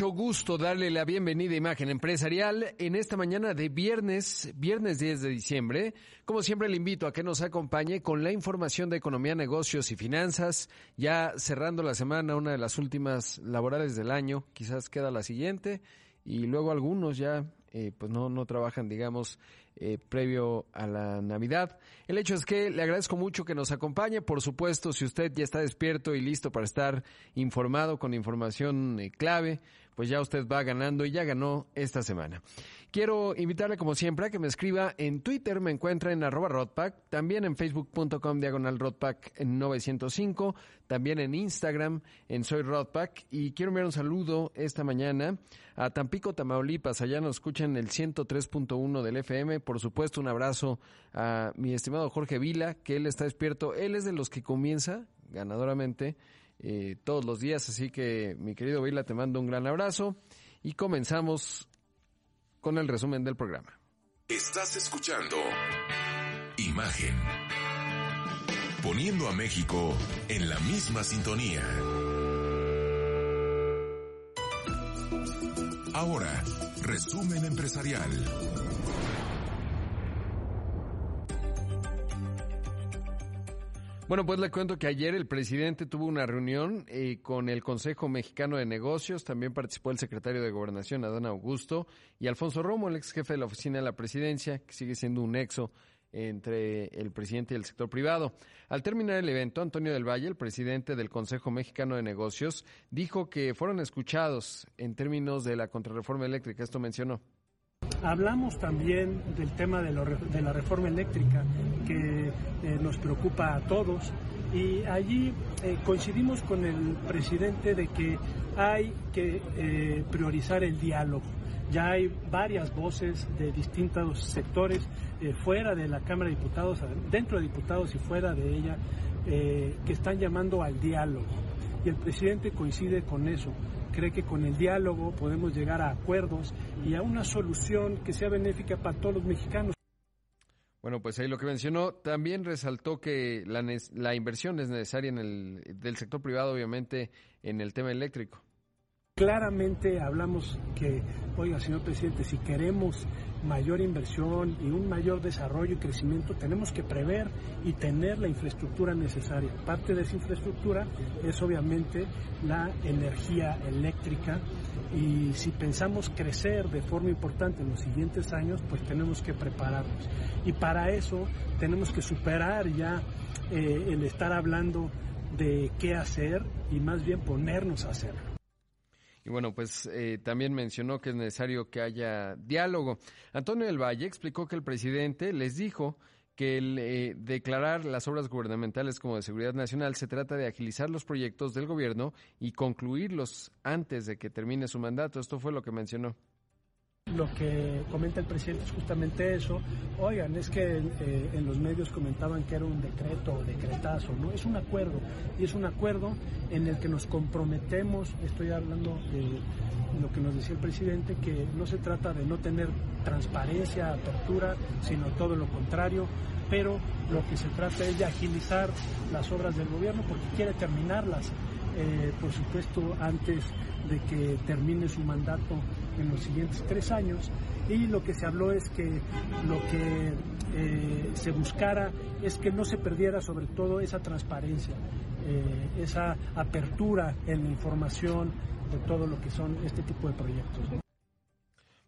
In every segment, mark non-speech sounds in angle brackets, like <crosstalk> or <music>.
Mucho gusto darle la bienvenida a Imagen Empresarial en esta mañana de viernes, viernes 10 de diciembre. Como siempre le invito a que nos acompañe con la información de economía, negocios y finanzas. Ya cerrando la semana, una de las últimas laborales del año, quizás queda la siguiente y luego algunos ya eh, pues no, no trabajan, digamos, eh, previo a la Navidad. El hecho es que le agradezco mucho que nos acompañe. Por supuesto, si usted ya está despierto y listo para estar informado con información eh, clave, pues ya usted va ganando y ya ganó esta semana. Quiero invitarle como siempre a que me escriba en Twitter, me encuentra en arroba Rodpack, también en facebook.com diagonal Rodpack 905, también en Instagram en Soy Rodpack y quiero enviar un saludo esta mañana a Tampico, Tamaulipas, allá nos escuchan el 103.1 del FM, por supuesto un abrazo a mi estimado Jorge Vila, que él está despierto, él es de los que comienza ganadoramente eh, todos los días. Así que, mi querido Vila, te mando un gran abrazo y comenzamos con el resumen del programa. Estás escuchando Imagen. Poniendo a México en la misma sintonía. Ahora, resumen empresarial. Bueno, pues le cuento que ayer el presidente tuvo una reunión eh, con el Consejo Mexicano de Negocios, también participó el secretario de Gobernación, Adán Augusto, y Alfonso Romo, el ex jefe de la oficina de la presidencia, que sigue siendo un nexo entre el presidente y el sector privado. Al terminar el evento, Antonio del Valle, el presidente del Consejo Mexicano de Negocios, dijo que fueron escuchados en términos de la contrarreforma eléctrica. Esto mencionó. Hablamos también del tema de, lo, de la reforma eléctrica que eh, nos preocupa a todos y allí eh, coincidimos con el presidente de que hay que eh, priorizar el diálogo. Ya hay varias voces de distintos sectores fuera de la Cámara de Diputados, dentro de diputados y fuera de ella, que están llamando al diálogo. Y el presidente coincide con eso. Cree que con el diálogo podemos llegar a acuerdos y a una solución que sea benéfica para todos los mexicanos. Bueno, pues ahí lo que mencionó, también resaltó que la, la inversión es necesaria en el del sector privado, obviamente, en el tema eléctrico. Claramente hablamos que, oiga, señor presidente, si queremos mayor inversión y un mayor desarrollo y crecimiento, tenemos que prever y tener la infraestructura necesaria. Parte de esa infraestructura es obviamente la energía eléctrica y si pensamos crecer de forma importante en los siguientes años, pues tenemos que prepararnos. Y para eso tenemos que superar ya eh, el estar hablando de qué hacer y más bien ponernos a hacerlo. Y bueno, pues eh, también mencionó que es necesario que haya diálogo. Antonio del Valle explicó que el presidente les dijo que el eh, declarar las obras gubernamentales como de seguridad nacional se trata de agilizar los proyectos del gobierno y concluirlos antes de que termine su mandato. Esto fue lo que mencionó. Lo que comenta el presidente es justamente eso. Oigan, es que eh, en los medios comentaban que era un decreto o decretazo, ¿no? Es un acuerdo. Y es un acuerdo en el que nos comprometemos, estoy hablando de lo que nos decía el presidente, que no se trata de no tener transparencia, apertura, sino todo lo contrario. Pero lo que se trata es de agilizar las obras del gobierno porque quiere terminarlas eh, por supuesto, antes de que termine su mandato en los siguientes tres años. Y lo que se habló es que lo que eh, se buscara es que no se perdiera sobre todo esa transparencia, eh, esa apertura en la información de todo lo que son este tipo de proyectos.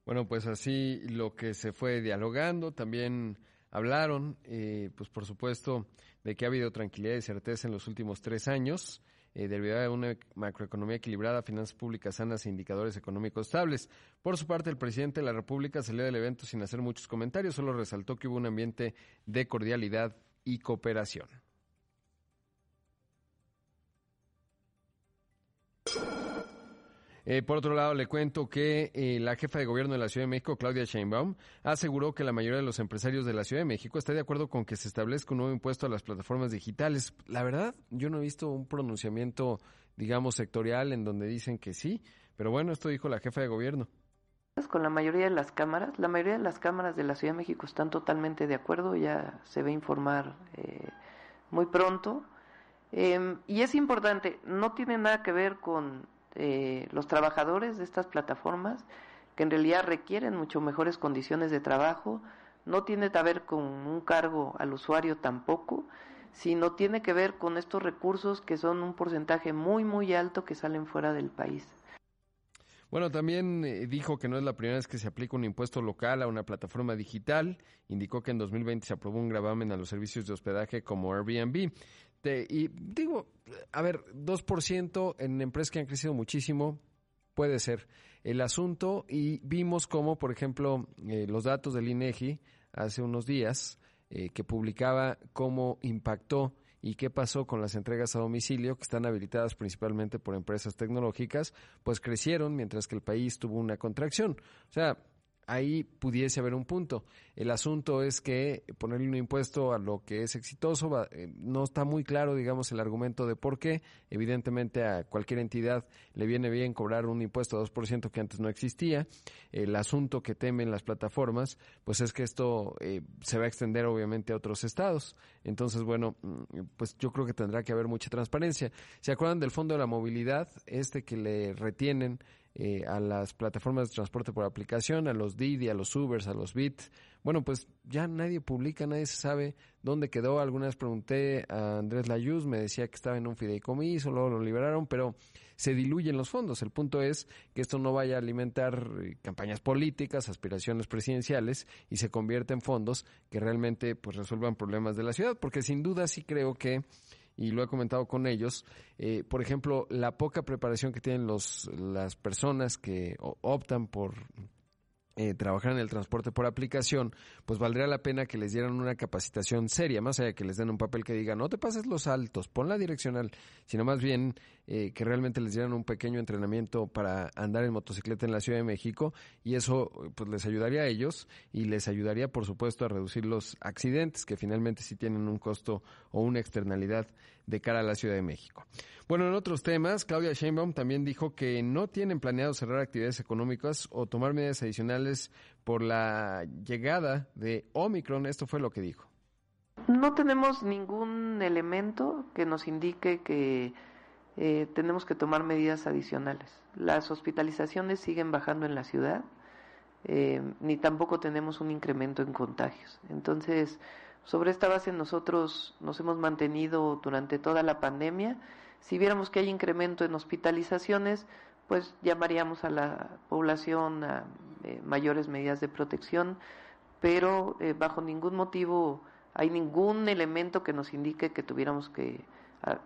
Bueno, pues así lo que se fue dialogando, también hablaron, eh, pues por supuesto, de que ha habido tranquilidad y certeza en los últimos tres años eh, debido a una macroeconomía equilibrada, finanzas públicas sanas e indicadores económicos estables. Por su parte, el presidente de la República salió del evento sin hacer muchos comentarios, solo resaltó que hubo un ambiente de cordialidad y cooperación. Eh, por otro lado, le cuento que eh, la jefa de gobierno de la Ciudad de México, Claudia Sheinbaum, aseguró que la mayoría de los empresarios de la Ciudad de México está de acuerdo con que se establezca un nuevo impuesto a las plataformas digitales. La verdad, yo no he visto un pronunciamiento, digamos, sectorial en donde dicen que sí, pero bueno, esto dijo la jefa de gobierno. Con la mayoría de las cámaras, la mayoría de las cámaras de la Ciudad de México están totalmente de acuerdo, ya se va a informar eh, muy pronto. Em, y es importante, no tiene nada que ver con eh, los trabajadores de estas plataformas, que en realidad requieren mucho mejores condiciones de trabajo, no tiene que ver con un cargo al usuario tampoco, sino tiene que ver con estos recursos que son un porcentaje muy, muy alto que salen fuera del país. Bueno, también eh, dijo que no es la primera vez que se aplica un impuesto local a una plataforma digital. Indicó que en 2020 se aprobó un gravamen a los servicios de hospedaje como Airbnb. Y digo, a ver, 2% en empresas que han crecido muchísimo, puede ser el asunto. Y vimos como, por ejemplo, eh, los datos del INEGI hace unos días, eh, que publicaba cómo impactó y qué pasó con las entregas a domicilio, que están habilitadas principalmente por empresas tecnológicas, pues crecieron mientras que el país tuvo una contracción. O sea, ahí pudiese haber un punto. El asunto es que ponerle un impuesto a lo que es exitoso eh, no está muy claro, digamos, el argumento de por qué. Evidentemente a cualquier entidad le viene bien cobrar un impuesto a 2% que antes no existía. El asunto que temen las plataformas, pues es que esto eh, se va a extender obviamente a otros estados. Entonces, bueno, mm, pues yo creo que tendrá que haber mucha transparencia. ¿Se acuerdan del Fondo de la Movilidad, este que le retienen eh, a las plataformas de transporte por aplicación, a los Didi, a los Ubers, a los Bit. Bueno, pues ya nadie publica, nadie se sabe dónde quedó. Algunas pregunté a Andrés Layuz, me decía que estaba en un fideicomiso, luego lo liberaron, pero se diluyen los fondos. El punto es que esto no vaya a alimentar eh, campañas políticas, aspiraciones presidenciales y se convierta en fondos que realmente pues resuelvan problemas de la ciudad, porque sin duda sí creo que y lo he comentado con ellos, eh, por ejemplo, la poca preparación que tienen los, las personas que optan por eh, trabajar en el transporte por aplicación, pues valdría la pena que les dieran una capacitación seria, más allá de que les den un papel que diga no te pases los altos, pon la direccional, sino más bien eh, que realmente les dieran un pequeño entrenamiento para andar en motocicleta en la Ciudad de México y eso pues les ayudaría a ellos y les ayudaría por supuesto a reducir los accidentes que finalmente sí tienen un costo o una externalidad de cara a la Ciudad de México. Bueno, en otros temas, Claudia Sheinbaum también dijo que no tienen planeado cerrar actividades económicas o tomar medidas adicionales por la llegada de Omicron. Esto fue lo que dijo. No tenemos ningún elemento que nos indique que eh, tenemos que tomar medidas adicionales. Las hospitalizaciones siguen bajando en la ciudad, eh, ni tampoco tenemos un incremento en contagios. Entonces, sobre esta base nosotros nos hemos mantenido durante toda la pandemia. Si viéramos que hay incremento en hospitalizaciones, pues llamaríamos a la población a eh, mayores medidas de protección, pero eh, bajo ningún motivo hay ningún elemento que nos indique que tuviéramos que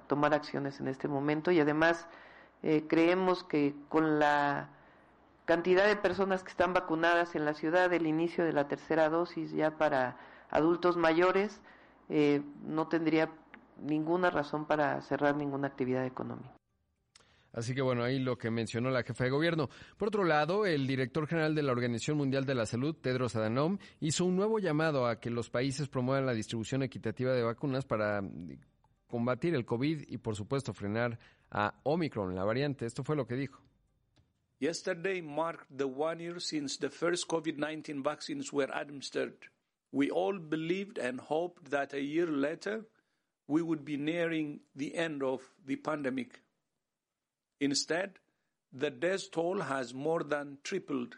tomar acciones en este momento y además eh, creemos que con la cantidad de personas que están vacunadas en la ciudad, el inicio de la tercera dosis ya para adultos mayores, eh, no tendría ninguna razón para cerrar ninguna actividad económica. Así que bueno, ahí lo que mencionó la jefa de gobierno. Por otro lado, el director general de la Organización Mundial de la Salud, Tedros Adhanom, hizo un nuevo llamado a que los países promuevan la distribución equitativa de vacunas para combatir el COVID y por supuesto frenar a Omicron, la variante. Esto fue lo que dijo. Yesterday marked the one year since the first COVID-19 vaccines were administered. We all believed and hoped that a year later we would be nearing the end of the pandemic. Instead, the death toll has more than tripled,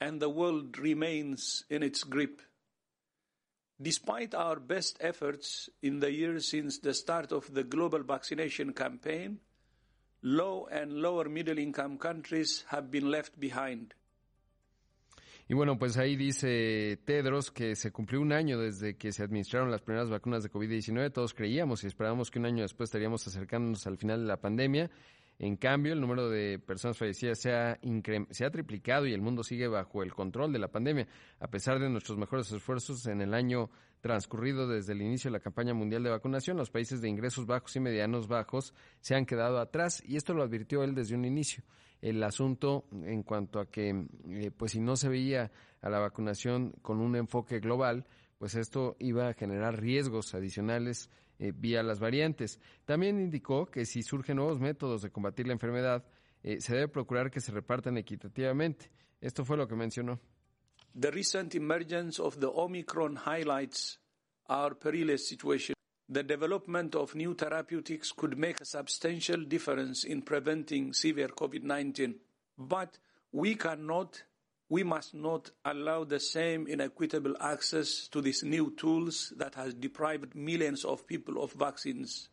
and the world remains in its grip. Despite our best efforts in the years since the start of the global vaccination campaign, low and lower middle income countries have been left behind. Y bueno, pues ahí dice Tedros que se cumplió un año desde que se administraron las primeras vacunas de COVID-19. Todos creíamos y esperábamos que un año después estaríamos acercándonos al final de la pandemia. En cambio, el número de personas fallecidas se ha, se ha triplicado y el mundo sigue bajo el control de la pandemia, a pesar de nuestros mejores esfuerzos en el año transcurrido desde el inicio de la campaña mundial de vacunación, los países de ingresos bajos y medianos bajos se han quedado atrás y esto lo advirtió él desde un inicio. El asunto en cuanto a que, eh, pues si no se veía a la vacunación con un enfoque global, pues esto iba a generar riesgos adicionales eh, vía las variantes. También indicó que si surgen nuevos métodos de combatir la enfermedad, eh, se debe procurar que se repartan equitativamente. Esto fue lo que mencionó. The recent emergence of Omicron highlights our perilous situation. The development of new therapeutics could make a substantial difference in preventing severe COVID 19. But we cannot, we must not allow the same inequitable access to these new tools that has deprived millions of people of vaccines.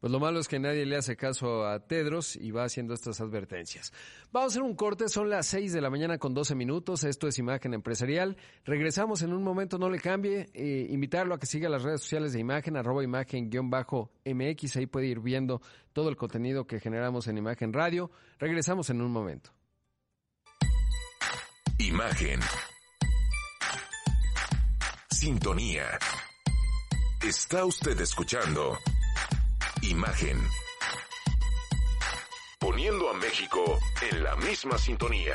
Pues lo malo es que nadie le hace caso a Tedros y va haciendo estas advertencias. Vamos a hacer un corte, son las 6 de la mañana con 12 minutos, esto es Imagen Empresarial. Regresamos en un momento, no le cambie, eh, invitarlo a que siga las redes sociales de Imagen, arroba imagen-mx, ahí puede ir viendo todo el contenido que generamos en Imagen Radio. Regresamos en un momento. Imagen. Sintonía. Está usted escuchando Imagen. Poniendo a México en la misma sintonía.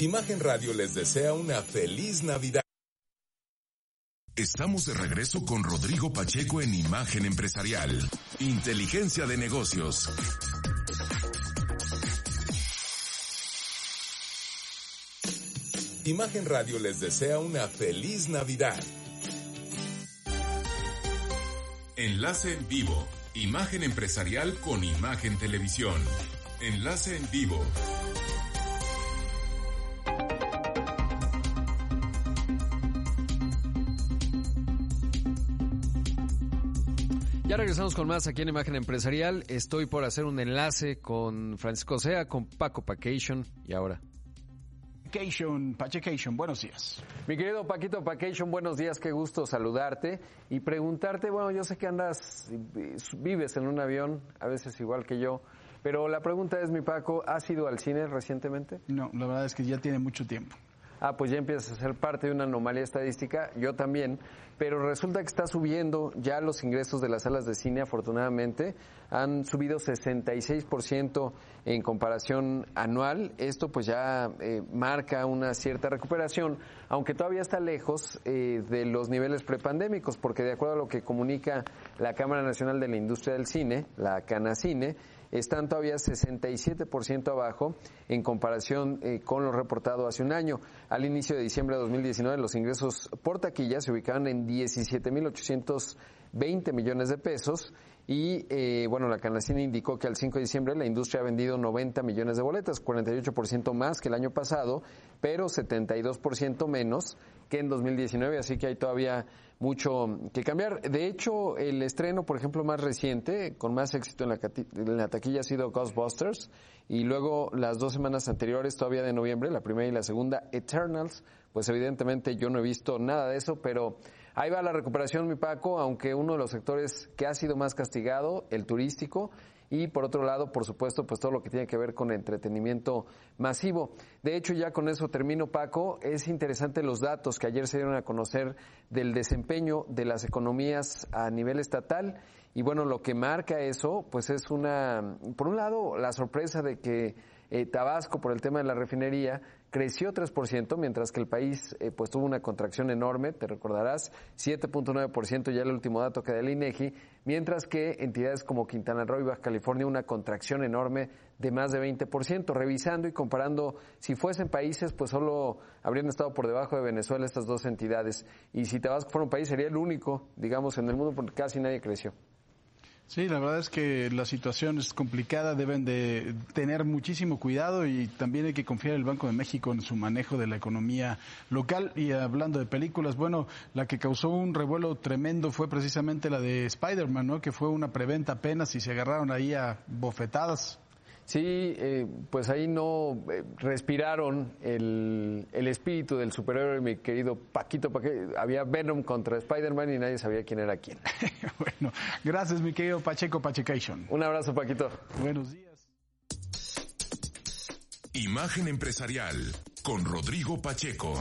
Imagen Radio les desea una feliz Navidad. Estamos de regreso con Rodrigo Pacheco en Imagen Empresarial. Inteligencia de negocios. Imagen Radio les desea una feliz Navidad. Enlace en vivo. Imagen empresarial con Imagen Televisión. Enlace en vivo. Ya regresamos con más aquí en Imagen Empresarial. Estoy por hacer un enlace con Francisco Sea, con Paco Pacation y ahora Pachecation, buenos días. Mi querido Paquito Pacation, buenos días, qué gusto saludarte y preguntarte, bueno, yo sé que andas, vives en un avión, a veces igual que yo, pero la pregunta es, mi Paco, ¿has ido al cine recientemente? No, la verdad es que ya tiene mucho tiempo ah, pues ya empiezas a ser parte de una anomalía estadística, yo también, pero resulta que está subiendo ya los ingresos de las salas de cine, afortunadamente, han subido 66% en comparación anual, esto pues ya eh, marca una cierta recuperación, aunque todavía está lejos eh, de los niveles prepandémicos, porque de acuerdo a lo que comunica la Cámara Nacional de la Industria del Cine, la CANACINE, están todavía 67% abajo en comparación eh, con lo reportado hace un año. Al inicio de diciembre de 2019, los ingresos por taquilla se ubicaban en 17.820 millones de pesos y eh, bueno, la Canacina indicó que al 5 de diciembre la industria ha vendido 90 millones de boletas, 48% más que el año pasado, pero 72% menos que en 2019, así que hay todavía mucho que cambiar. De hecho, el estreno, por ejemplo, más reciente, con más éxito en la, en la taquilla ha sido Ghostbusters, y luego las dos semanas anteriores, todavía de noviembre, la primera y la segunda, Eternals, pues evidentemente yo no he visto nada de eso, pero Ahí va la recuperación, mi Paco, aunque uno de los sectores que ha sido más castigado, el turístico, y por otro lado, por supuesto, pues todo lo que tiene que ver con entretenimiento masivo. De hecho, ya con eso termino, Paco. Es interesante los datos que ayer se dieron a conocer del desempeño de las economías a nivel estatal. Y bueno, lo que marca eso, pues es una, por un lado, la sorpresa de que eh, Tabasco, por el tema de la refinería, creció 3%, mientras que el país eh, pues tuvo una contracción enorme, te recordarás, 7.9% ya el último dato que da el INEGI, mientras que entidades como Quintana Roo y Baja California una contracción enorme de más de 20%. Revisando y comparando, si fuesen países, pues solo habrían estado por debajo de Venezuela estas dos entidades. Y si Tabasco fuera un país, sería el único, digamos, en el mundo porque casi nadie creció. Sí, la verdad es que la situación es complicada, deben de tener muchísimo cuidado y también hay que confiar el Banco de México en su manejo de la economía local. Y hablando de películas, bueno, la que causó un revuelo tremendo fue precisamente la de Spider-Man, ¿no? Que fue una preventa apenas y se agarraron ahí a bofetadas. Sí, eh, pues ahí no eh, respiraron el, el, espíritu del superhéroe, mi querido Paquito. Paquito. Había Venom contra Spider-Man y nadie sabía quién era quién. <laughs> bueno, gracias, mi querido Pacheco Pachecation. Un abrazo, Paquito. Buenos días. Imagen empresarial con Rodrigo Pacheco.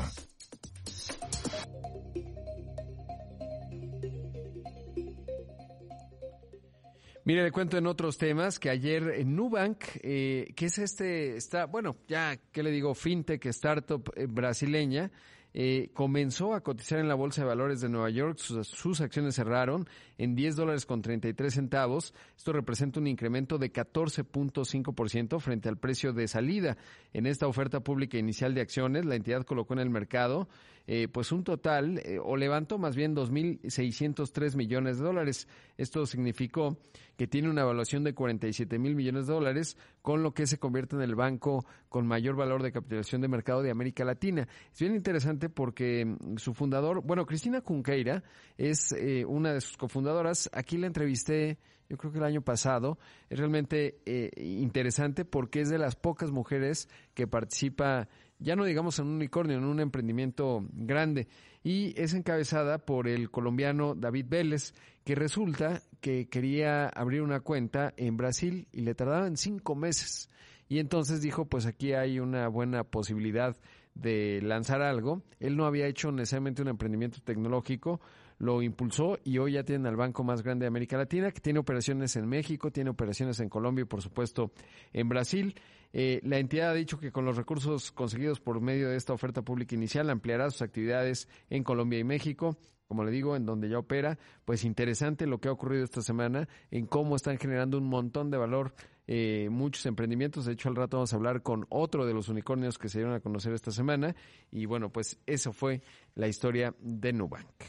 Mire, le cuento en otros temas que ayer Nubank, eh, que es este, está, bueno, ya, ¿qué le digo? Fintech, startup eh, brasileña, eh, comenzó a cotizar en la Bolsa de Valores de Nueva York. Sus, acciones cerraron en 10 dólares con 33 centavos. Esto representa un incremento de 14.5% frente al precio de salida. En esta oferta pública inicial de acciones, la entidad colocó en el mercado eh, pues un total, eh, o levantó más bien 2.603 millones de dólares. Esto significó que tiene una evaluación de 47 mil millones de dólares, con lo que se convierte en el banco con mayor valor de capitalización de mercado de América Latina. Es bien interesante porque mm, su fundador, bueno, Cristina Cunqueira es eh, una de sus cofundadoras. Aquí la entrevisté yo creo que el año pasado, es realmente eh, interesante porque es de las pocas mujeres que participa, ya no digamos en un unicornio, en un emprendimiento grande, y es encabezada por el colombiano David Vélez, que resulta que quería abrir una cuenta en Brasil y le tardaban cinco meses. Y entonces dijo, pues aquí hay una buena posibilidad de lanzar algo. Él no había hecho necesariamente un emprendimiento tecnológico, lo impulsó y hoy ya tienen al banco más grande de América Latina, que tiene operaciones en México, tiene operaciones en Colombia y por supuesto en Brasil. Eh, la entidad ha dicho que con los recursos conseguidos por medio de esta oferta pública inicial ampliará sus actividades en Colombia y México como le digo, en donde ya opera, pues interesante lo que ha ocurrido esta semana, en cómo están generando un montón de valor eh, muchos emprendimientos. De hecho, al rato vamos a hablar con otro de los unicornios que se dieron a conocer esta semana. Y bueno, pues eso fue la historia de Nubank.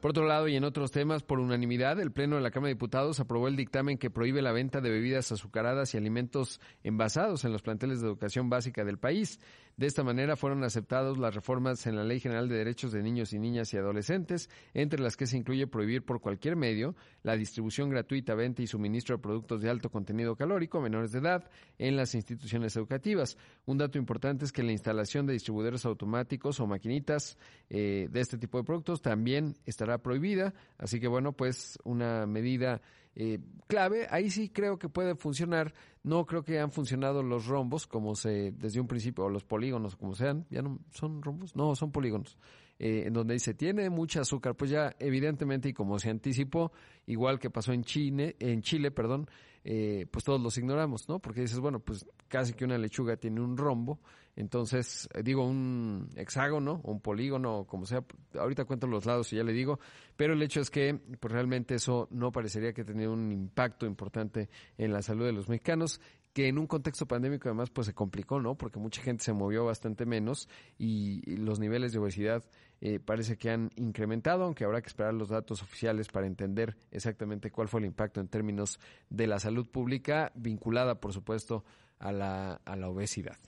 Por otro lado, y en otros temas, por unanimidad, el Pleno de la Cámara de Diputados aprobó el dictamen que prohíbe la venta de bebidas azucaradas y alimentos envasados en los planteles de educación básica del país. De esta manera fueron aceptadas las reformas en la Ley General de Derechos de Niños y Niñas y Adolescentes, entre las que se incluye prohibir por cualquier medio la distribución gratuita, venta y suministro de productos de alto contenido calórico a menores de edad en las instituciones educativas. Un dato importante es que la instalación de distribuidores automáticos o maquinitas eh, de este tipo de productos también estará prohibida, así que bueno, pues una medida eh, clave. Ahí sí creo que puede funcionar. No creo que han funcionado los rombos como se desde un principio, o los polígonos, como sean. ¿Ya no son rombos? No, son polígonos. Eh, en donde dice tiene mucha azúcar. Pues ya, evidentemente, y como se anticipó, igual que pasó en Chile, en Chile, perdón, eh, pues todos los ignoramos, ¿no? Porque dices, bueno, pues casi que una lechuga tiene un rombo, entonces, eh, digo, un hexágono, un polígono, como sea, ahorita cuento los lados y ya le digo, pero el hecho es que pues realmente eso no parecería que tenía un impacto importante en la salud de los mexicanos que en un contexto pandémico además pues se complicó, ¿no? Porque mucha gente se movió bastante menos y, los niveles de obesidad eh, parece que han incrementado, aunque habrá que esperar los datos oficiales para entender exactamente cuál fue el impacto en términos de la salud pública vinculada, por supuesto, a la, a la obesidad.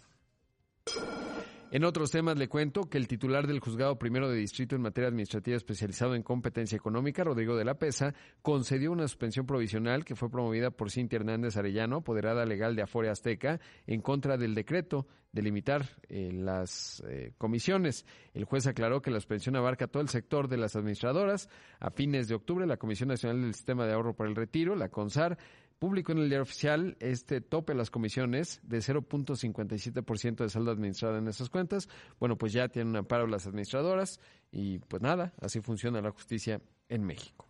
En otros temas le cuento que el titular del Juzgado Primero de Distrito en materia administrativa especializado en competencia económica, Rodrigo de la Pesa, concedió una suspensión provisional que fue promovida por Cintia Hernández Arellano, apoderada legal de Afore Azteca, en contra del decreto de limitar eh, las eh, comisiones. El juez aclaró que la suspensión abarca todo el sector de las administradoras. A fines de octubre, la Comisión Nacional del Sistema de Ahorro para el Retiro, la CONSAR, publicó en el diario oficial este tope a las comisiones de 0.57% de saldo administrado en esas cuentas. Bueno, pues ya tienen un amparo las administradoras y pues nada, así funciona la justicia en México.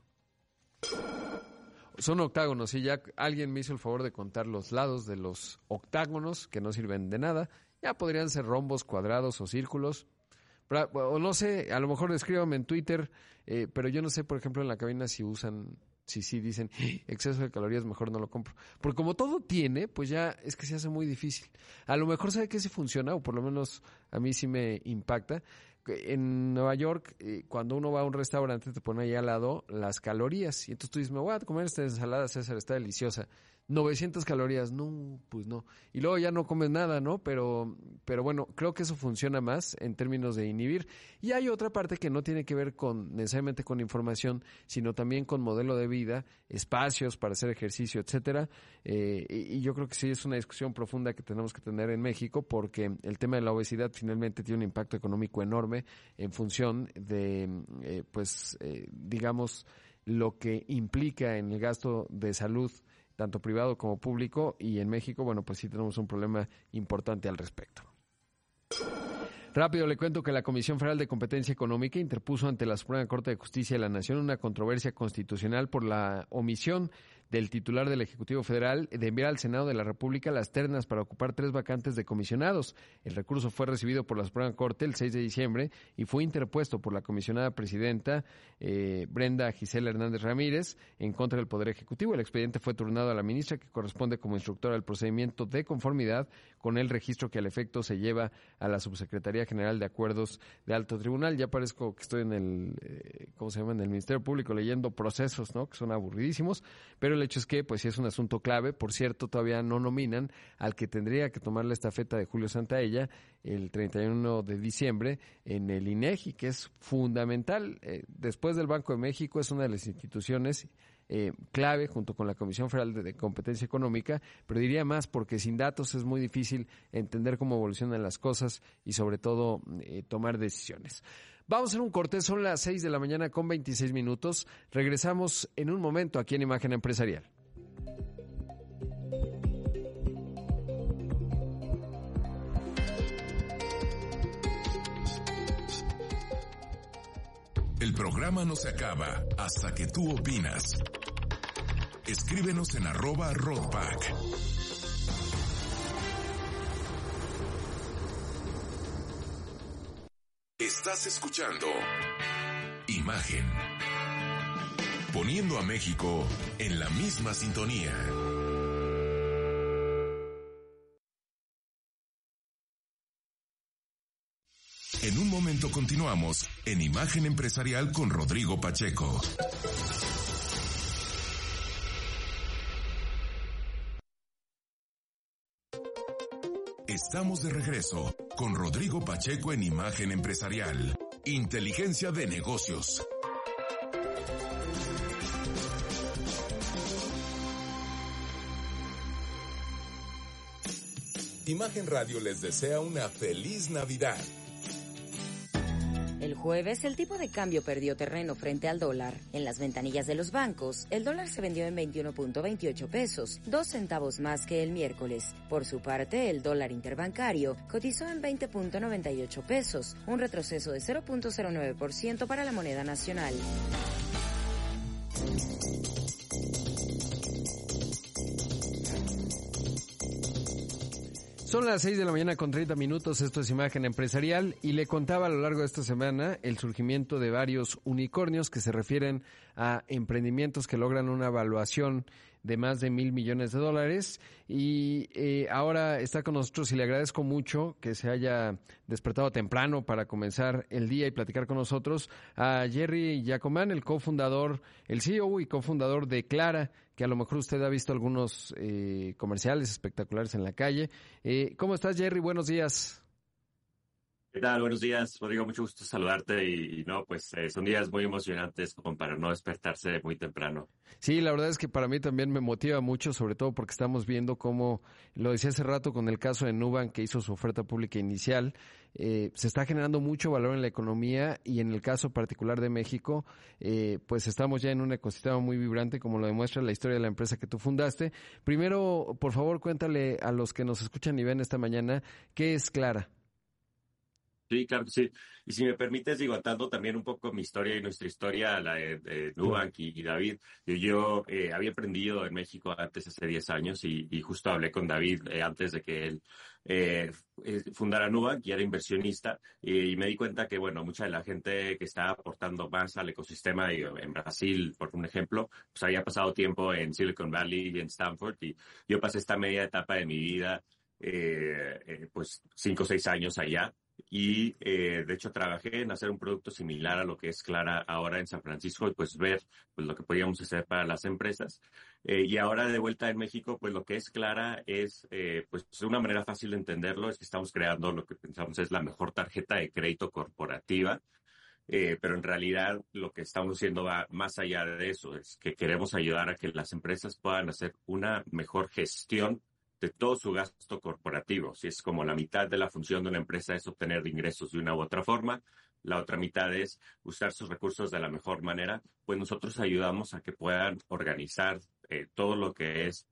Son octágonos y ya alguien me hizo el favor de contar los lados de los octágonos que no sirven de nada. Ya podrían ser rombos, cuadrados o círculos. O no sé, a lo mejor escríbame en Twitter, eh, pero yo no sé, por ejemplo, en la cabina si usan si sí dicen exceso de calorías, mejor no lo compro. Porque como todo tiene, pues ya es que se hace muy difícil. A lo mejor sabe que sí funciona, o por lo menos a mí sí me impacta. En Nueva York, eh, cuando uno va a un restaurante, te pone ahí al lado las calorías. Y entonces tú dices, me voy a comer esta ensalada César, está deliciosa. 900 calorías, no, pues no. Y luego ya no comes nada, ¿no? Pero, pero bueno, creo que eso funciona más en términos de inhibir. Y hay otra parte que no tiene que ver con necesariamente con información, sino también con modelo de vida, espacios para hacer ejercicio, etcétera. Eh, y, yo creo que sí es una discusión profunda que tenemos que tener en México, porque el tema de la obesidad finalmente tiene un impacto económico enorme en función de, eh, pues, eh, digamos, lo que implica en el gasto de salud tanto privado como público, y en México, bueno, pues sí tenemos un problema importante al respecto. Rápido le cuento que la Comisión Federal de Competencia Económica interpuso ante la Suprema Corte de Justicia de la Nación una controversia constitucional por la omisión del titular del Ejecutivo Federal de enviar al Senado de la República las ternas para ocupar tres vacantes de comisionados. El recurso fue recibido por la Suprema Corte el 6 de diciembre y fue interpuesto por la comisionada presidenta eh, Brenda Gisela Hernández Ramírez en contra del Poder Ejecutivo. El expediente fue turnado a la ministra que corresponde como instructora del procedimiento de conformidad con el registro que al efecto se lleva a la Subsecretaría General de Acuerdos de Alto Tribunal. Ya parezco que estoy en el, eh, ¿cómo se llama? En el Ministerio Público leyendo procesos, ¿no? Que son aburridísimos, pero el hecho es que, pues sí es un asunto clave. Por cierto, todavía no nominan al que tendría que tomar la estafeta de Julio Santaella el 31 de diciembre en el INEGI, que es fundamental. Eh, después del Banco de México es una de las instituciones eh, clave junto con la Comisión Federal de, Competencia Económica, pero diría más porque sin datos es muy difícil entender cómo evolucionan las cosas y sobre todo eh, tomar decisiones. Vamos a hacer un corte, son las 6 de la mañana con 26 minutos. Regresamos en un momento aquí en Imagen Empresarial. El programa no se acaba hasta que tú opinas. Escríbenos en arroba roadback. Estás escuchando Imagen. Poniendo a México en la misma sintonía. En un momento continuamos en Imagen Empresarial con Rodrigo Pacheco. Estamos de regreso con Rodrigo Pacheco en Imagen Empresarial. Inteligencia de negocios. Imagen Radio les desea una feliz Navidad. Jueves el tipo de cambio perdió terreno frente al dólar. En las ventanillas de los bancos, el dólar se vendió en 21.28 pesos, dos centavos más que el miércoles. Por su parte, el dólar interbancario cotizó en 20.98 pesos, un retroceso de 0.09% para la moneda nacional. Son las 6 de la mañana con 30 minutos, esto es Imagen Empresarial y le contaba a lo largo de esta semana el surgimiento de varios unicornios que se refieren a emprendimientos que logran una evaluación de más de mil millones de dólares. Y eh, ahora está con nosotros y le agradezco mucho que se haya despertado temprano para comenzar el día y platicar con nosotros a Jerry Yacomán, el cofundador, el CEO y cofundador de Clara, que a lo mejor usted ha visto algunos eh, comerciales espectaculares en la calle. Eh, ¿Cómo estás, Jerry? Buenos días. ¿Qué tal? Buenos días, Rodrigo. Mucho gusto saludarte y, no, pues eh, son días muy emocionantes como para no despertarse muy temprano. Sí, la verdad es que para mí también me motiva mucho, sobre todo porque estamos viendo cómo, lo decía hace rato con el caso de Nuban que hizo su oferta pública inicial, eh, se está generando mucho valor en la economía y en el caso particular de México, eh, pues estamos ya en un ecosistema muy vibrante, como lo demuestra la historia de la empresa que tú fundaste. Primero, por favor, cuéntale a los que nos escuchan y ven esta mañana, ¿qué es Clara? Sí, claro que sí. Y si me permites, digo, atando también un poco mi historia y nuestra historia, la de, Nubank y, David. Yo, yo eh, había aprendido en México antes, hace 10 años, y, justo hablé con David eh, antes de que él eh, fundara Nubank y era inversionista. Y, me di cuenta que, bueno, mucha de la gente que está aportando más al ecosistema, en Brasil, por un ejemplo, pues había pasado tiempo en Silicon Valley y en Stanford. Y yo pasé esta media etapa de mi vida, pues cinco o seis años allá y de hecho trabajé en hacer un producto similar a lo que es Clara ahora en San Francisco y pues ver pues lo que podíamos hacer para las empresas. y ahora de vuelta en México, pues lo que es Clara es pues una manera fácil de entenderlo es que estamos creando lo que pensamos es la mejor tarjeta de crédito corporativa eh, pero en realidad lo que estamos haciendo va más allá de eso, es que queremos ayudar a que las empresas puedan hacer una mejor gestión de todo su gasto corporativo. Si es como la mitad de la función de una empresa es obtener ingresos de una u otra forma, la otra mitad es usar sus recursos de la mejor manera, pues nosotros ayudamos a que puedan organizar eh, todo lo que es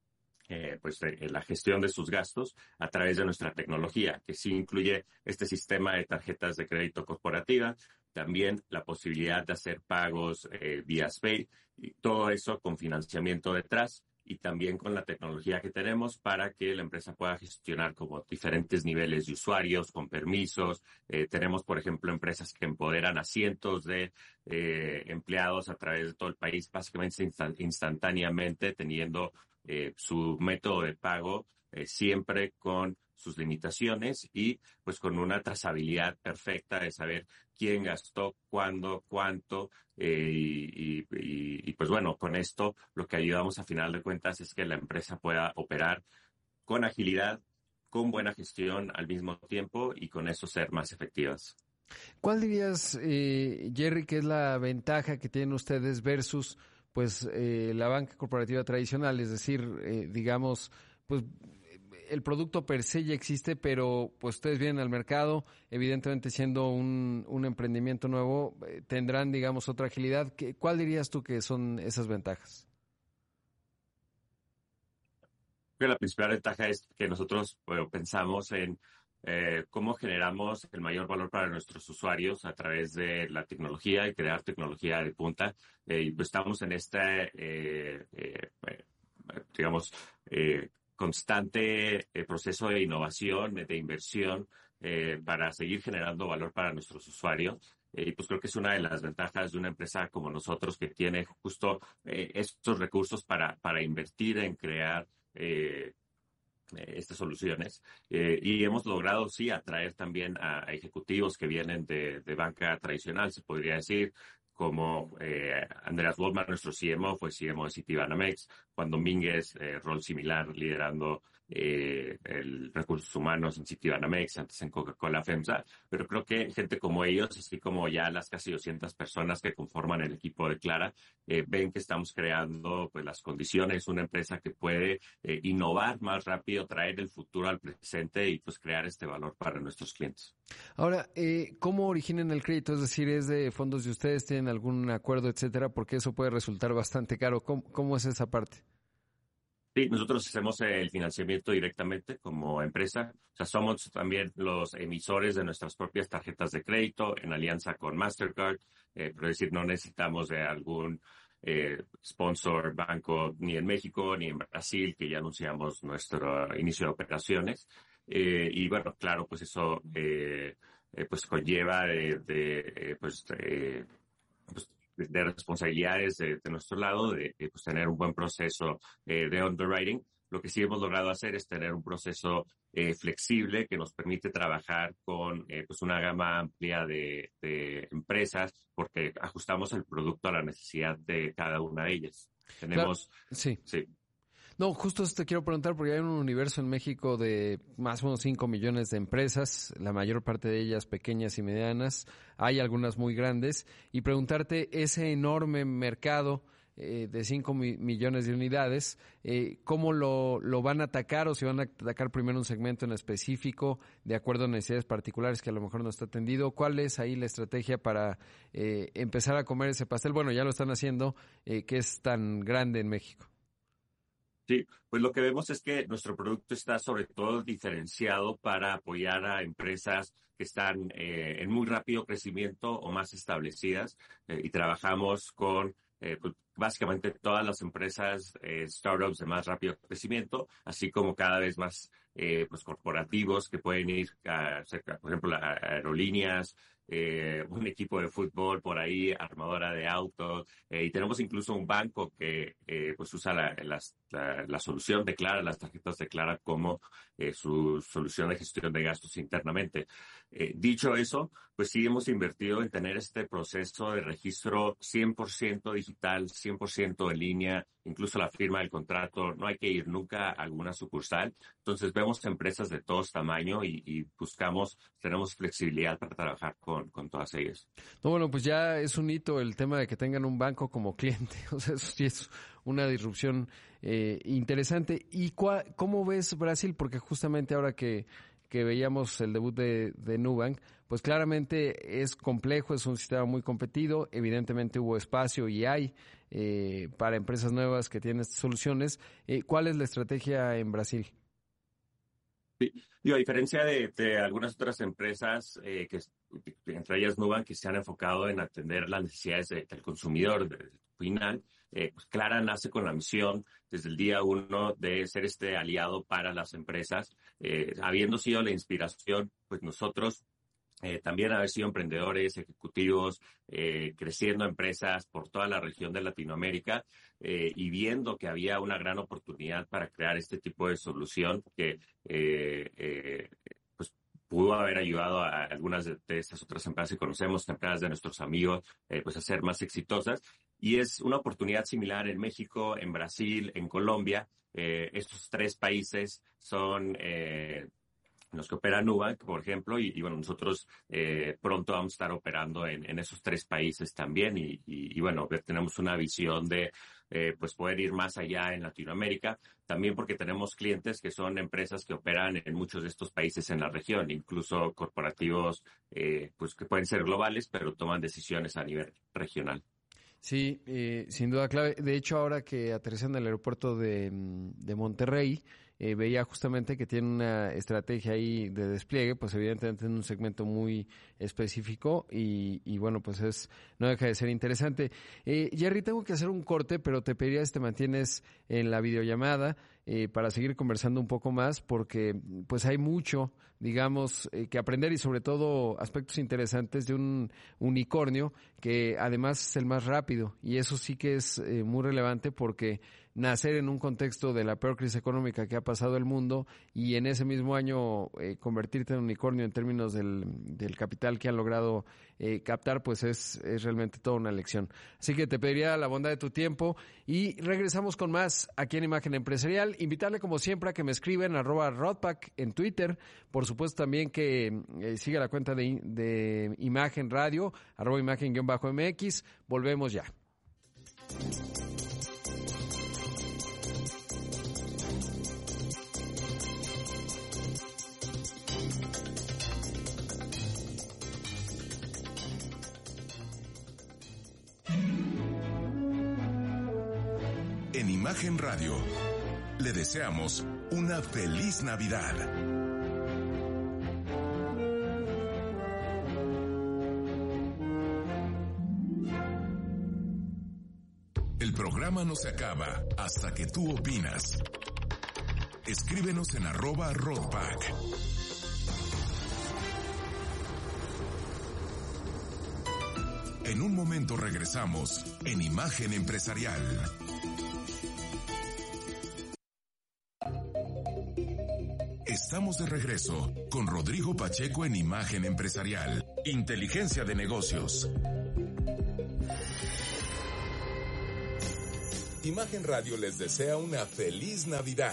eh, pues la gestión de sus gastos a través de nuestra tecnología, que sí incluye este sistema de tarjetas de crédito corporativa, también la posibilidad de hacer pagos eh, vía SPAY, y todo eso con financiamiento detrás y también con la tecnología que tenemos para que la empresa pueda gestionar como diferentes niveles de usuarios con permisos. Eh, tenemos, por ejemplo, empresas que empoderan a cientos de eh, empleados a través de todo el país, básicamente instantáneamente, teniendo eh, su método de pago siempre con sus limitaciones y pues con una trazabilidad perfecta de saber quién gastó, cuándo, cuánto eh, y, y, pues bueno, con esto lo que ayudamos a final de cuentas es que la empresa pueda operar con agilidad, con buena gestión al mismo tiempo y con eso ser más efectivas. ¿Cuál dirías, eh, Jerry, que es la ventaja que tienen ustedes versus pues eh, la banca corporativa tradicional? Es decir, eh, digamos, pues el producto per se ya existe, pero pues ustedes vienen al mercado, evidentemente siendo un, un emprendimiento nuevo, eh, tendrán, digamos, otra agilidad. ¿Cuál dirías tú que son esas ventajas? La principal ventaja es que nosotros pensamos en eh, cómo generamos el mayor valor para nuestros usuarios a través de la tecnología y crear tecnología de punta. Eh, estamos en este, digamos, constante eh, proceso de innovación, de inversión eh, para seguir generando valor para nuestros usuarios. Eh, y pues creo que es una de las ventajas de una empresa como nosotros que tiene justo estos recursos para, para invertir en crear estas soluciones. y hemos logrado, sí, atraer también a, ejecutivos que vienen de, de, banca tradicional, se podría decir, como eh, Andreas Goldman, nuestro CMO, fue CMO de Citibanamex, Juan Domínguez, eh, rol similar, liderando eh, el recursos humanos en Citibanamex, antes en Coca-Cola FEMSA, pero creo que gente como ellos, así como ya las casi 200 personas que conforman el equipo de Clara, eh, ven que estamos creando pues las condiciones, una empresa que puede eh, innovar más rápido, traer el futuro al presente y pues crear este valor para nuestros clientes. Ahora, ¿cómo originan el crédito? Es decir, ¿es de fondos de ustedes? ¿Tienen algún acuerdo, etcétera? Porque eso puede resultar bastante caro. cómo es esa parte? Sí, nosotros hacemos el financiamiento directamente como empresa. O sea, somos también los emisores de nuestras propias tarjetas de crédito en alianza con Mastercard. Eh, pero decir, no necesitamos de algún eh, sponsor banco ni en México ni en Brasil, que ya anunciamos nuestro inicio de operaciones. Eh, y bueno, claro, pues eso pues conlleva de, de pues, pues de responsabilidades de, nuestro lado, de, pues, tener un buen proceso eh, de underwriting. Lo que sí hemos logrado hacer es tener un proceso eh, flexible que nos permite trabajar con eh, pues una gama amplia de, de, empresas porque ajustamos el producto a la necesidad de cada una de ellas. Tenemos, sí. sí. No, justo te quiero preguntar porque hay un universo en México de más o menos 5 millones de empresas, la mayor parte de ellas pequeñas y medianas, hay algunas muy grandes, y preguntarte ese enorme mercado eh, de 5 millones de unidades, eh, ¿cómo lo, lo, van a atacar o si van a atacar primero un segmento en específico de acuerdo a necesidades particulares que a lo mejor no está atendido? ¿Cuál es ahí la estrategia para eh, empezar a comer ese pastel? Bueno, ya lo están haciendo, que es tan grande en México. Sí, pues lo que vemos es que nuestro producto está sobre todo diferenciado para apoyar a empresas que están eh, en muy rápido crecimiento o más establecidas eh, y trabajamos con eh, pues, básicamente todas las empresas startups de más rápido crecimiento, así como cada vez más eh, pues corporativos que pueden ir a, por ejemplo, a aerolíneas, eh, un equipo de fútbol por ahí, armadora de autos, eh, y tenemos incluso un banco que eh, pues usa la, la, solución Declara, las tarjetas Declara como su solución de gestión de gastos internamente. dicho eso, pues sí hemos invertido en tener este proceso de registro 100% digital, 100% en línea, incluso la firma del contrato, no hay que ir nunca a alguna sucursal. Entonces vemos empresas de todos tamaños y, y buscamos, tenemos flexibilidad para trabajar con con, todas ellas. No, bueno, pues ya es un hito el tema de que tengan un banco como cliente. <laughs> O sea, eso sí es una disrupción eh, interesante. ¿Y cómo ves Brasil? Porque justamente ahora que, que veíamos el debut de, de Nubank, pues claramente es complejo, es un sistema muy competido, evidentemente hubo espacio y hay eh, para empresas nuevas que tienen soluciones. Eh, ¿Cuál es la estrategia en Brasil? Sí, a diferencia de, algunas otras empresas, eh, que entre ellas Nubank, que se han enfocado en atender las necesidades del consumidor final, eh, pues Clara nace con la misión desde el día uno de ser este aliado para las empresas, eh, habiendo sido la inspiración, pues nosotros eh, también haber sido emprendedores, ejecutivos, creciendo empresas por toda la región de Latinoamérica y viendo que había una gran oportunidad para crear este tipo de solución que pues pudo haber ayudado a algunas de, estas otras empresas que conocemos, empresas de nuestros amigos, pues a ser más exitosas. Y es una oportunidad similar en México, en Brasil, en Colombia. estos tres países son los que opera Nubank, por ejemplo, y, bueno, nosotros eh, pronto vamos a estar operando en, esos tres países también y, bueno, tenemos una visión de eh, pues poder ir más allá en Latinoamérica, también porque tenemos clientes que son empresas que operan en muchos de estos países en la región, incluso corporativos eh, pues que pueden ser globales, pero toman decisiones a nivel regional. Sí, sin duda clave. De hecho, ahora que aterrizan en el aeropuerto de, de Monterrey, eh, veía justamente que tiene una estrategia ahí de despliegue, pues evidentemente en un segmento muy específico y, y bueno, pues es no deja de ser interesante. Eh, Jerry, tengo que hacer un corte, pero te pediría te mantienes en la videollamada eh, para seguir conversando un poco más, porque pues hay mucho, digamos, eh, que aprender y sobre todo aspectos interesantes de un unicornio que además es el más rápido. Y eso sí que es eh, muy relevante porque nacer en un contexto de la peor crisis económica que ha pasado el mundo y en ese mismo año eh, convertirte en unicornio en términos del, del capital que han logrado eh, captar, pues es, es realmente toda una lección. Así que te pediría la bondad de tu tiempo y regresamos con más aquí en Imagen Empresarial. Invitarle como siempre a que me escriben arroba Rodpack en Twitter. Por supuesto también que eh, siga la cuenta de, de Imagen Radio, arroba imagen-mx. Volvemos ya. Imagen Radio, le deseamos una feliz Navidad. El programa no se acaba hasta que tú opinas. Escríbenos en arroba roadpack. En un momento regresamos en Imagen Empresarial. Estamos de regreso con Rodrigo Pacheco en Imagen Empresarial, Inteligencia de Negocios. Imagen Radio les desea una feliz Navidad.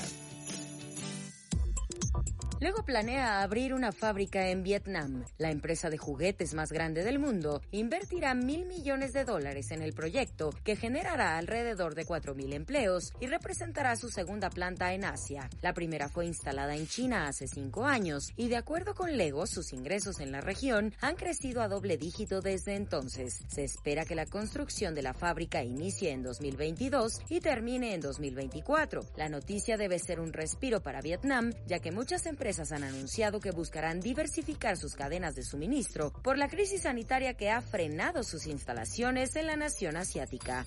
Luego planea abrir una fábrica en Vietnam. La empresa de juguetes más grande del mundo invertirá mil millones de dólares en el proyecto que generará alrededor de cuatro mil empleos y representará su segunda planta en Asia. La primera fue instalada en China hace cinco años y de acuerdo con Lego sus ingresos en la región han crecido a doble dígito desde entonces. Se espera que la construcción de la fábrica inicie en 2022 y termine en 2024. La noticia debe ser un respiro para Vietnam ya que muchas empresas han anunciado que buscarán diversificar sus cadenas de suministro por la crisis sanitaria que ha frenado sus instalaciones en la nación asiática.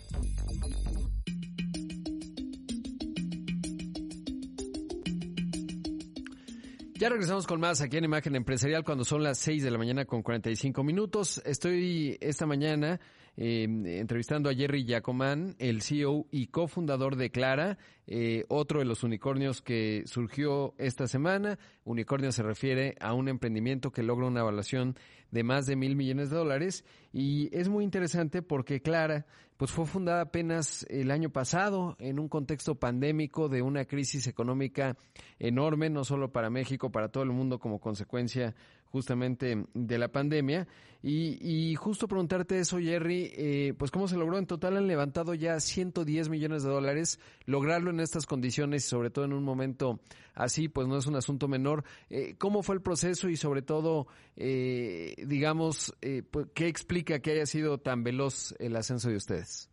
Ya regresamos con más aquí en Imagen Empresarial cuando son las 6 de la mañana con 45 minutos. Estoy esta mañana eh, entrevistando a Jerry Yacomán, el CEO y cofundador de Clara, eh, otro de los unicornios que surgió esta semana. Unicornio se refiere a un emprendimiento que logra una evaluación de más de mil millones de dólares y es muy interesante porque Clara pues fue fundada apenas el año pasado en un contexto pandémico de una crisis económica enorme, no solo para México, para todo el mundo como consecuencia justamente de la pandemia. Y, justo preguntarte eso, Jerry, eh, pues cómo se logró. En total han levantado ya 110 millones de dólares. Lograrlo en estas condiciones y sobre todo en un momento así, pues no es un asunto menor. Eh, ¿Cómo fue el proceso y sobre todo, eh, digamos, pues, qué explica que haya sido tan veloz el ascenso de ustedes?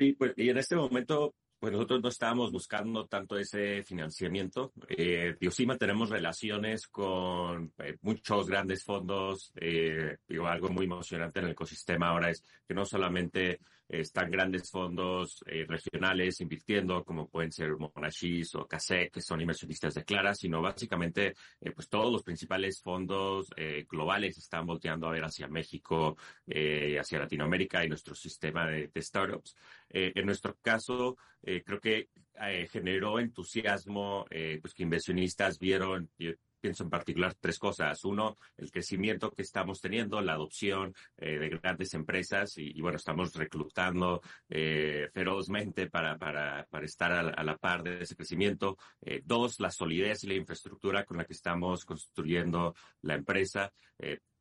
Sí, pues y en este momento pues nosotros no estábamos buscando tanto ese financiamiento. Eh, sí mantenemos relaciones con eh, muchos grandes fondos. Eh, digo, algo muy emocionante en el ecosistema ahora es que no solamente están grandes fondos eh, regionales invirtiendo, como pueden ser Monashis o CASE, que son inversionistas de Clara, sino básicamente eh, pues todos los principales fondos eh, globales están volteando a ver hacia México, hacia Latinoamérica y nuestro sistema de, de startups. en nuestro caso, creo que generó entusiasmo, pues que inversionistas vieron pienso en particular tres cosas. Uno, el crecimiento que estamos teniendo, la adopción eh, de grandes empresas y, bueno, estamos reclutando eh, ferozmente para, para, para estar a la, par de ese crecimiento. Eh, dos, la solidez y la infraestructura con la que estamos construyendo la empresa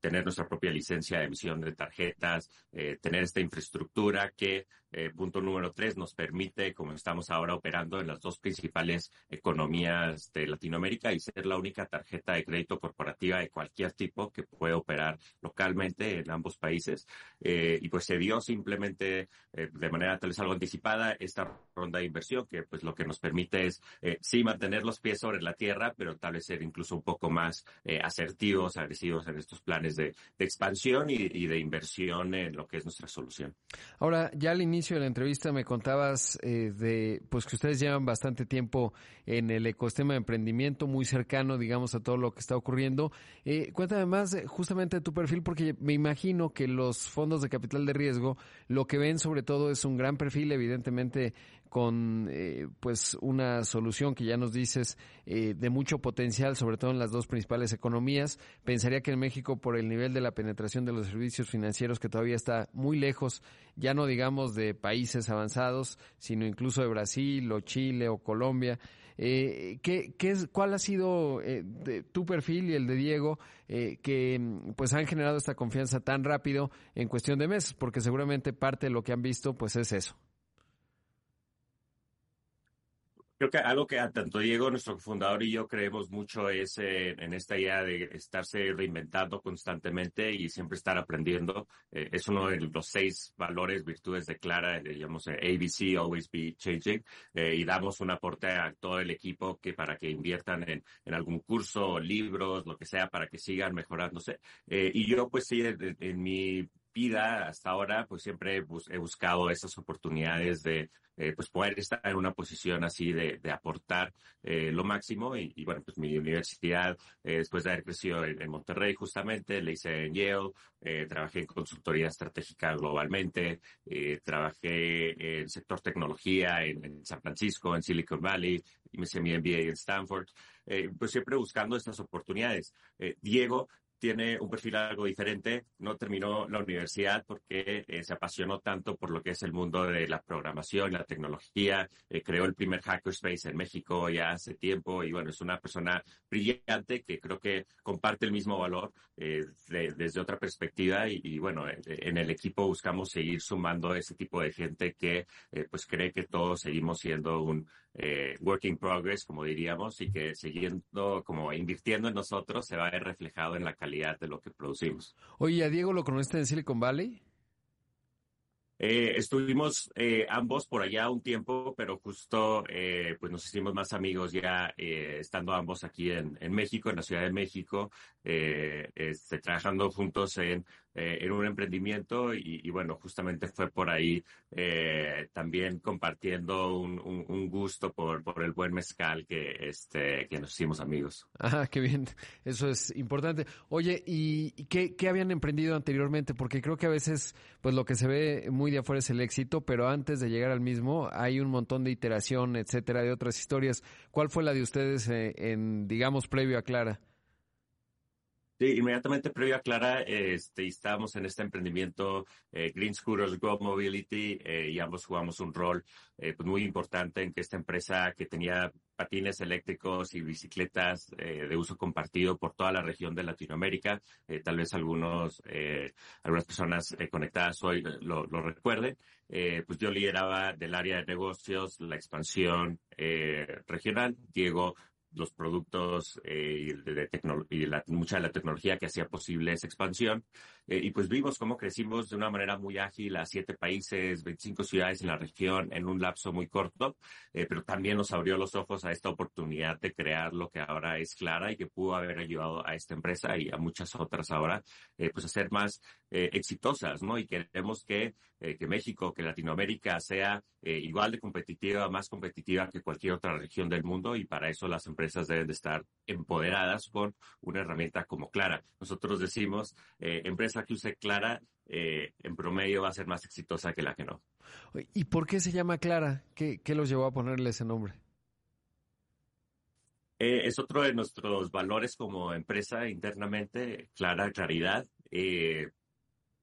tener nuestra propia licencia de emisión de tarjetas, eh, tener esta infraestructura que, eh, punto número tres, nos permite, como estamos ahora operando en las dos principales economías de Latinoamérica y ser la única tarjeta de crédito corporativa de cualquier tipo que puede operar localmente en ambos países. Eh, y pues se dio simplemente de manera tal vez algo anticipada esta ronda de inversión que pues lo que nos permite es sí mantener los pies sobre la tierra, pero tal vez ser incluso un poco más asertivos, agresivos en estos planes de, expansión y, de inversión en lo que es nuestra solución. Ahora, ya al inicio de la entrevista me contabas eh, de pues que ustedes llevan bastante tiempo en el ecosistema de emprendimiento, muy cercano, digamos, a todo lo que está ocurriendo. Eh, cuéntame más justamente de tu perfil, porque me imagino que los fondos de capital de riesgo lo que ven sobre todo es un gran perfil, evidentemente con eh, pues una solución que ya nos dices eh, de mucho potencial, sobre todo en las dos principales economías. Pensaría que en México, por el nivel de la penetración de los servicios financieros que todavía está muy lejos, ya no digamos de países avanzados, sino incluso de Brasil o Chile o Colombia. Eh, ¿qué, qué es, ¿Cuál ha sido eh, tu perfil y el de Diego que pues han generado esta confianza tan rápido en cuestión de meses? Porque seguramente parte de lo que han visto pues es eso. Creo que algo que tanto Diego, nuestro fundador, y yo creemos mucho es eh, en esta idea de estarse reinventando constantemente y siempre estar aprendiendo. Eh, es uno de los seis valores, virtudes de Clara, digamos eh, ABC, Always Be Changing, y damos un aporte a todo el equipo que para que inviertan en, en algún curso, libros, lo que sea, para que sigan mejorándose. y yo, pues sí, en mi vida hasta ahora, pues siempre he, buscado esas oportunidades de eh, pues poder estar en una posición así de, de aportar eh, lo máximo. Y, bueno, pues mi universidad, eh, después de haber crecido en, Monterrey justamente, le hice en Yale, trabajé en consultoría estratégica globalmente, trabajé en sector tecnología en, en, San Francisco, en Silicon Valley, y me hice mi MBA en Stanford. pues siempre buscando estas oportunidades. Diego tiene un perfil algo diferente. No terminó la universidad porque eh, se apasionó tanto por lo que es el mundo de la programación, la tecnología. Eh, creó el primer hackerspace en México ya hace tiempo y bueno, es una persona brillante que creo que comparte el mismo valor eh, desde otra perspectiva y, bueno, en el equipo buscamos seguir sumando ese tipo de gente que pues cree que todos seguimos siendo un work in progress, como diríamos, y que siguiendo como invirtiendo en nosotros se va a ver reflejado en la calidad de lo que producimos. Oye, ¿a Diego lo conociste en Silicon Valley? Eh, estuvimos eh, ambos por allá un tiempo, pero justo eh, pues nos hicimos más amigos ya eh, estando ambos aquí en, en, México, en la Ciudad de México, este, trabajando juntos en, en un emprendimiento y, y, bueno, justamente fue por ahí también compartiendo un, gusto por, por el buen mezcal que, este, que nos hicimos amigos. Ah, qué bien, eso es importante. Oye, ¿y qué, qué habían emprendido anteriormente? Porque creo que a veces pues lo que se ve muy de afuera es el éxito, pero antes de llegar al mismo hay un montón de iteración, etcétera, de otras historias. ¿Cuál fue la de ustedes eh, en, digamos, previo a Clara? Sí, inmediatamente previo a Clara, este, estábamos en este emprendimiento eh, Green Scooters Go Mobility eh, y ambos jugamos un rol eh, pues muy importante en que esta empresa que tenía patines eléctricos y bicicletas eh, de uso compartido por toda la región de Latinoamérica, eh, tal vez algunos, algunas personas conectadas hoy lo, lo recuerden, pues yo lideraba del área de negocios la expansión regional, Diego los productos eh, de, y la, mucha de la tecnología que hacía posible esa expansión. Eh, y pues vimos cómo crecimos de una manera muy ágil a siete países, 25 ciudades en la región en un lapso muy corto, eh, pero también nos abrió los ojos a esta oportunidad de crear lo que ahora es Clara y que pudo haber ayudado a esta empresa y a muchas otras ahora, eh, pues a ser más eh, exitosas, ¿no? Y queremos que, eh, que México, que Latinoamérica sea igual de competitiva, más competitiva que cualquier otra región del mundo y para eso las empresas deben de estar empoderadas con una herramienta como Clara. Nosotros decimos, empresa que use Clara, en promedio va a ser más exitosa que la que no. ¿Y por qué se llama Clara? ¿Qué, qué los llevó a ponerle ese nombre? Eh, es otro de nuestros valores como empresa internamente, clara claridad. Eh,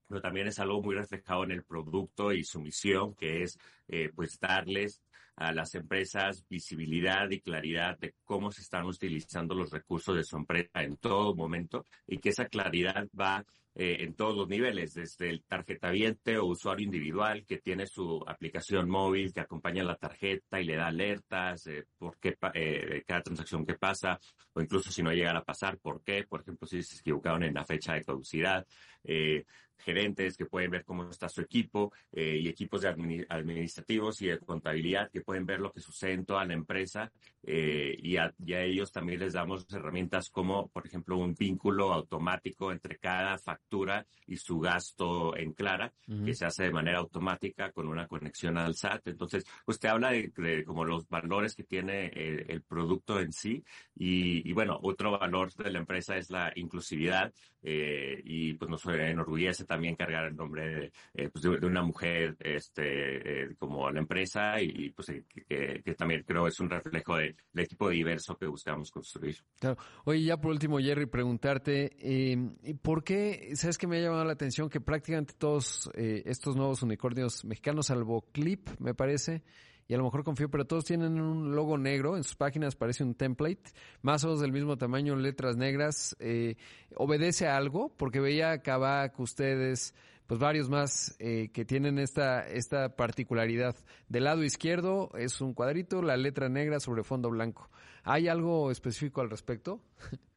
pero también es algo muy reflejado en el producto y su misión, que es eh, pues darles a las empresas visibilidad y claridad de cómo se están utilizando los recursos de su empresa en todo momento y que esa claridad va eh, en todos los niveles, desde el tarjetaviente o usuario individual que tiene su aplicación móvil que acompaña la tarjeta y le da alertas eh, por qué eh, cada transacción que pasa, o incluso si no llega a pasar, por qué, por ejemplo, si se equivocaron en la fecha de caducidad, eh, gerentes que pueden ver cómo está su equipo eh, y equipos de administrativos y de contabilidad que pueden ver lo que sucede en toda la empresa eh, y, a, y, a, ellos también les damos herramientas como, por ejemplo, un vínculo automático entre cada factura y su gasto en Clara, uh -huh. que se hace de manera automática con una conexión al SAT. Entonces, usted habla de, de como los valores que tiene el, el producto en sí y, y, bueno, otro valor de la empresa es la inclusividad eh, y pues nos enorgullece también cargar el nombre de, eh, pues de, de, una mujer este, eh, como la empresa y, pues que, que, también creo es un reflejo del de equipo diverso que buscamos construir. Claro. Oye, ya por último, Jerry, preguntarte, eh, ¿por qué, sabes que me ha llamado la atención que prácticamente todos eh, estos nuevos unicornios mexicanos, salvo Clip, me parece, y a lo mejor confío, pero todos tienen un logo negro, en sus páginas parece un template, más o menos del mismo tamaño, letras negras, eh, obedece a algo, porque veía Kavak, ustedes, pues varios más eh, que tienen esta, esta particularidad. Del lado izquierdo es un cuadrito, la letra negra sobre fondo blanco. ¿Hay algo específico al respecto? <laughs>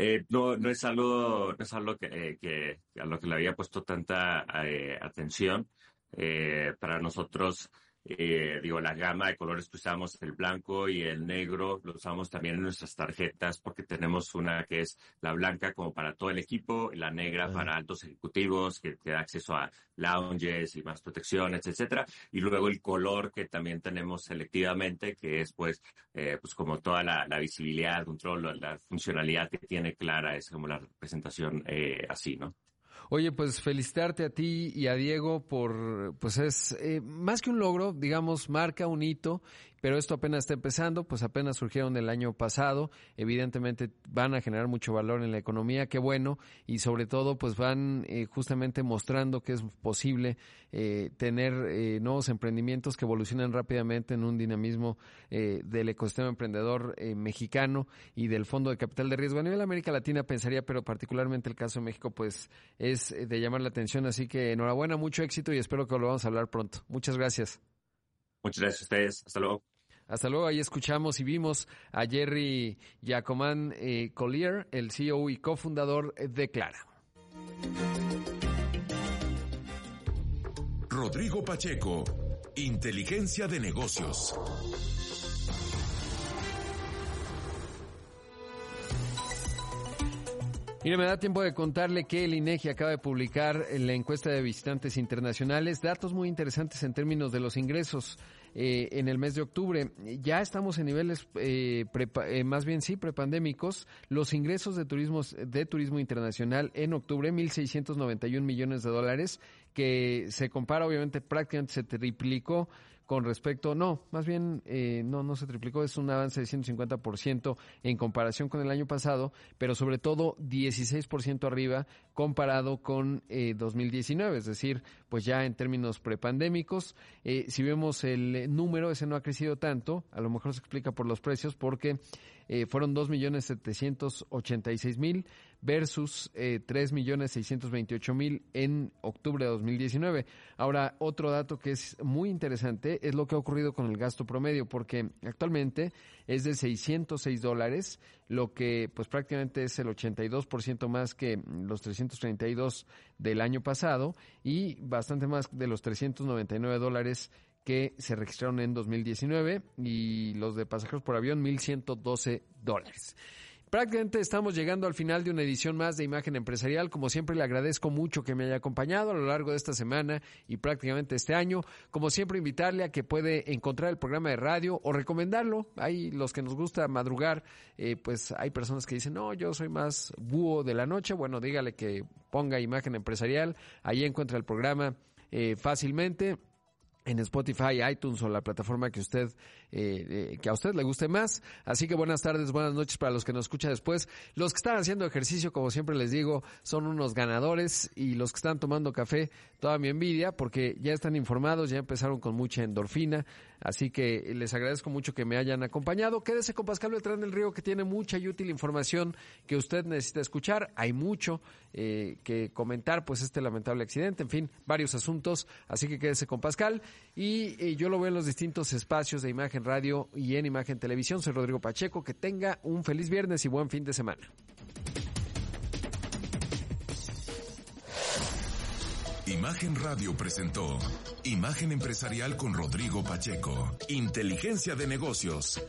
Eh, no, no es algo, no es algo que, que, a lo que le había puesto tanta eh, atención. Eh, para nosotros, eh, digo, la gama de colores que usamos, el blanco y el negro, lo usamos también en nuestras tarjetas porque tenemos una que es la blanca como para todo el equipo, y la negra para altos ejecutivos que te da acceso a lounges y más protecciones, etcétera. Y luego el color que también tenemos selectivamente, que es pues, eh, pues como toda la, la, visibilidad, el control, la funcionalidad que tiene Clara, es como la representación eh, así, ¿no? Oye, pues felicitarte a ti y a Diego por, pues es eh, más que un logro, digamos, marca un hito pero esto apenas está empezando, pues apenas surgieron el año pasado, evidentemente van a generar mucho valor en la economía, qué bueno, y sobre todo pues van eh, justamente mostrando que es posible eh, tener eh, nuevos emprendimientos que evolucionan rápidamente en un dinamismo eh, del ecosistema emprendedor eh, mexicano y del Fondo de Capital de Riesgo. A nivel América Latina pensaría, pero particularmente el caso de México pues es de llamar la atención, así que enhorabuena, mucho éxito y espero que lo vamos a hablar pronto. Muchas gracias. Muchas gracias a ustedes. Hasta luego. Hasta luego, ahí escuchamos y vimos a Jerry Giacomán eh, Collier, el CEO y cofundador de Clara. Rodrigo Pacheco, Inteligencia de Negocios. Mire, me da tiempo de contarle que el INEGI acaba de publicar la encuesta de visitantes internacionales, datos muy interesantes en términos de los ingresos eh, en el mes de octubre. Ya estamos en niveles, eh, eh, más bien sí, prepandémicos. Los ingresos de turismo, de turismo internacional en octubre, 1.691 millones de dólares, que se compara, obviamente, prácticamente se triplicó con respecto, no, más bien eh, no, no se triplicó, es un avance de 150% en comparación con el año pasado, pero sobre todo 16% arriba comparado con eh, 2019, es decir, pues ya en términos prepandémicos, eh, si vemos el número, ese no ha crecido tanto, a lo mejor se explica por los precios, porque eh, fueron 2.786.000 versus eh, 3.628.000 en octubre de 2019. Ahora, otro dato que es muy interesante es lo que ha ocurrido con el gasto promedio, porque actualmente es de 606 dólares, lo que pues prácticamente es el 82% más que los 332 del año pasado y bastante más de los 399 dólares que se registraron en 2019 y los de pasajeros por avión 1.112 dólares. Prácticamente estamos llegando al final de una edición más de Imagen Empresarial. Como siempre, le agradezco mucho que me haya acompañado a lo largo de esta semana y prácticamente este año. Como siempre, invitarle a que puede encontrar el programa de radio o recomendarlo. Hay los que nos gusta madrugar, eh, pues hay personas que dicen, no, yo soy más búho de la noche. Bueno, dígale que ponga Imagen Empresarial. Ahí encuentra el programa eh, fácilmente en Spotify, iTunes o la plataforma que usted eh, eh, que a usted le guste más. Así que buenas tardes, buenas noches para los que nos escuchan después. Los que están haciendo ejercicio, como siempre les digo, son unos ganadores y los que están tomando café, toda mi envidia porque ya están informados, ya empezaron con mucha endorfina. Así que les agradezco mucho que me hayan acompañado. Quédese con Pascal Beltrán del Río que tiene mucha y útil información que usted necesita escuchar. Hay mucho eh, que comentar, pues este lamentable accidente, en fin, varios asuntos. Así que quédese con Pascal. Y eh, yo lo veo en los distintos espacios de Imagen Radio y en Imagen Televisión. Soy Rodrigo Pacheco. Que tenga un feliz viernes y buen fin de semana. Imagen Radio presentó Imagen Empresarial con Rodrigo Pacheco. Inteligencia de negocios.